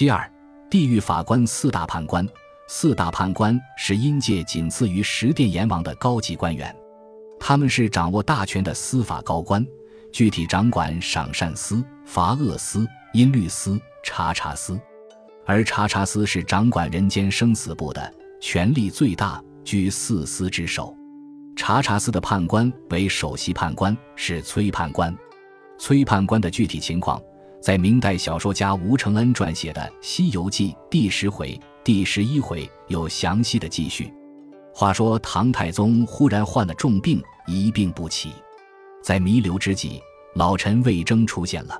其二，地狱法官四大判官。四大判官是阴界仅次于十殿阎王的高级官员，他们是掌握大权的司法高官，具体掌管赏善司、罚恶司、音律司、查查司。而查查司是掌管人间生死簿的，权力最大，居四司之首。查查司的判官为首席判官，是崔判官。崔判官的具体情况，在明代小说家吴承恩撰写的《西游记》第十回。第十一回有详细的记叙。话说唐太宗忽然患了重病，一病不起，在弥留之际，老臣魏征出现了。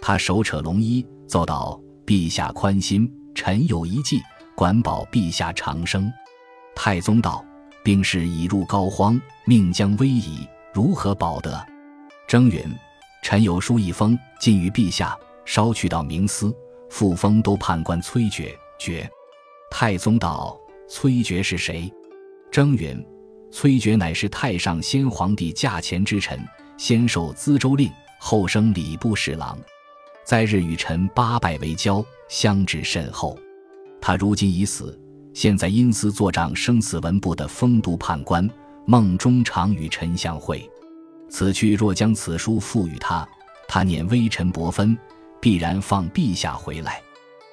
他手扯龙衣，奏道：“陛下宽心，臣有一计，管保陛下长生。”太宗道：“病势已入膏肓，命将危矣，如何保得？”征允：“臣有书一封，进于陛下，稍去到冥司，复封都判官崔珏，珏。”太宗道：“崔珏是谁？”征允：“崔珏乃是太上先皇帝驾前之臣，先受资州令，后升礼部侍郎，在日与臣八拜为交，相知甚厚。他如今已死，现在因司作掌生死文部的封都判官，梦中常与臣相会。此去若将此书付与他，他念微臣薄分，必然放陛下回来，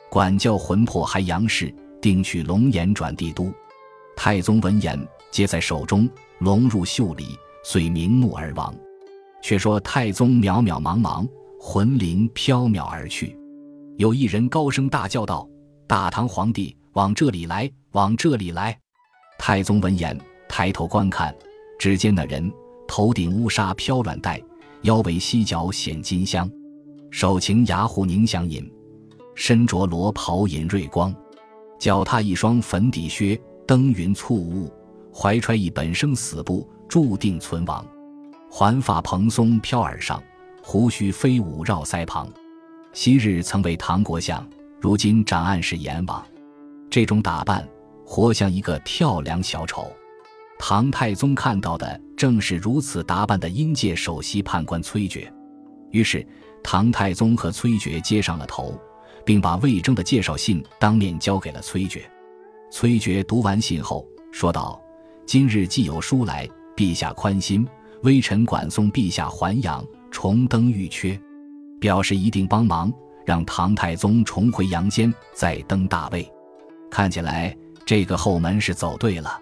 管教魂魄还杨氏。”定去龙颜转帝都，太宗闻言，接在手中，龙入袖里，遂瞑目而亡。却说太宗渺渺茫茫，魂灵飘渺而去。有一人高声大叫道：“大唐皇帝，往这里来，往这里来！”太宗闻言，抬头观看，只见那人头顶乌纱飘软带，腰围犀角显金香，手擎牙壶凝香饮，身着罗袍引瑞光。脚踏一双粉底靴，登云簇雾；怀揣一本生死簿，注定存亡。环发蓬松飘耳上，胡须飞舞绕腮旁。昔日曾为唐国相，如今掌案是阎王。这种打扮，活像一个跳梁小丑。唐太宗看到的正是如此打扮的阴界首席判官崔珏，于是唐太宗和崔珏接上了头。并把魏征的介绍信当面交给了崔珏。崔珏读完信后说道：“今日既有书来，陛下宽心，微臣管送陛下还阳，重登玉阙，表示一定帮忙，让唐太宗重回阳间，再登大位。看起来这个后门是走对了。”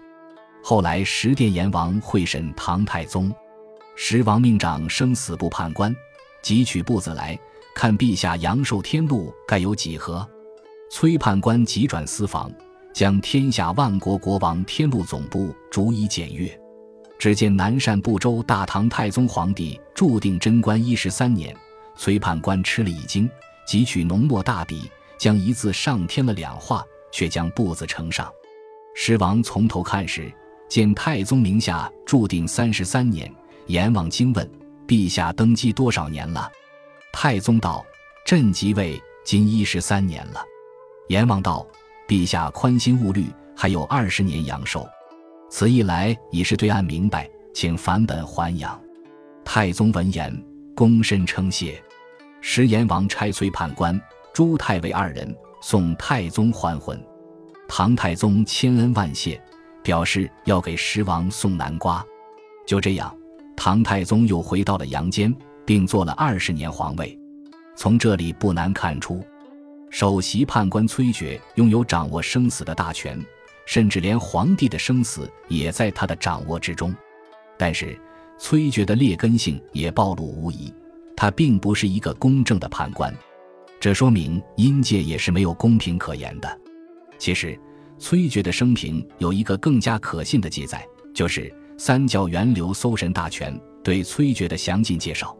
后来十殿阎王会审唐太宗，十王命掌生死簿判官，即取簿子来。看陛下阳寿天禄该有几何？崔判官急转私房，将天下万国国王天禄总部逐一检阅。只见南赡部洲大唐太宗皇帝注定贞观一十三年。崔判官吃了一惊，即取浓墨大笔，将一字上添了两画，却将簿子呈上。十王从头看时，见太宗名下注定三十三年。阎王惊问：“陛下登基多少年了？”太宗道：“朕即位今一十三年了。”阎王道：“陛下宽心勿虑，还有二十年阳寿。此一来已是对岸明白，请返本还阳。”太宗闻言，躬身称谢。时阎王差崔判官、朱太尉二人送太宗还魂。唐太宗千恩万谢，表示要给十王送南瓜。就这样，唐太宗又回到了阳间。并做了二十年皇位，从这里不难看出，首席判官崔珏拥有掌握生死的大权，甚至连皇帝的生死也在他的掌握之中。但是，崔珏的劣根性也暴露无遗，他并不是一个公正的判官，这说明阴界也是没有公平可言的。其实，崔珏的生平有一个更加可信的记载，就是三教源流搜神大全对崔珏的详尽介绍。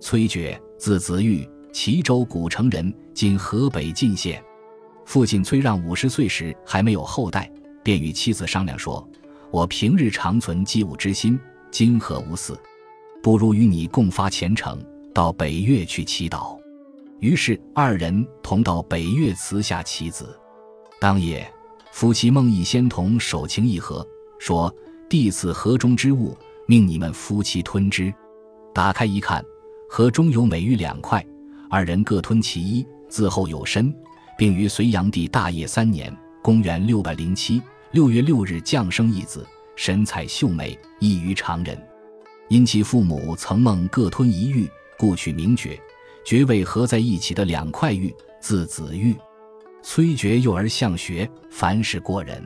崔珏，字子玉，齐州古城人，今河北晋县。父亲崔让五十岁时还没有后代，便与妻子商量说：“我平日常存祭物之心，今何无嗣？不如与你共发虔诚，到北岳去祈祷。”于是二人同到北岳祠下祈子。当夜，夫妻梦一仙童手情一合，说：“弟子河中之物，命你们夫妻吞之。”打开一看。河中有美玉两块，二人各吞其一，自后有身，并于隋炀帝大业三年（公元 607） 六月六日降生一子，神采秀美，异于常人。因其父母曾梦各吞一玉，故取名爵。爵位合在一起的两块玉，字子玉。崔珏幼而向学，凡事过人。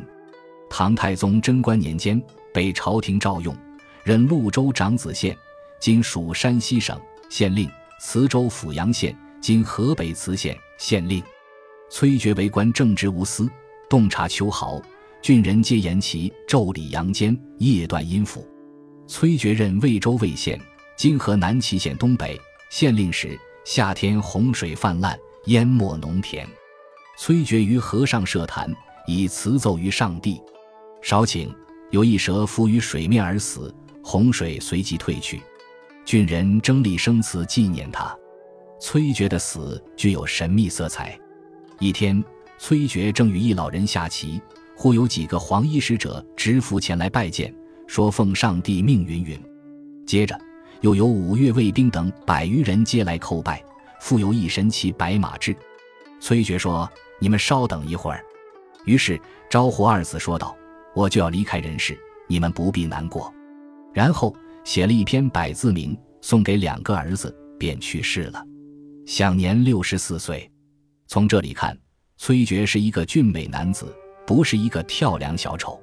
唐太宗贞观年间，被朝廷召用，任潞州长子县（今属山西省）县令，磁州阜阳县（今河北磁县）县令。崔珏为官正直无私，洞察秋毫，郡人皆言其昼理阳间，夜断阴府。崔珏任魏州魏县（今河南淇县东北）县令时，夏天洪水泛滥，淹没农田。崔珏于河上设坛，以辞奏于上帝。少顷，有一蛇浮于水面而死，洪水随即退去。郡人争立生祠纪念他。崔珏的死具有神秘色彩。一天，崔珏正与一老人下棋，忽有几个黄衣使者执符前来拜见，说奉上帝命云云。接着，又有五岳卫兵等百余人皆来叩拜，复有一神骑白马至。崔珏说：“你们稍等一会儿。”于是招呼二子说道：“我就要离开人世，你们不必难过。”然后写了一篇百字铭，送给两个儿子，便去世了，享年六十四岁。从这里看，崔珏是一个俊美男子，不是一个跳梁小丑。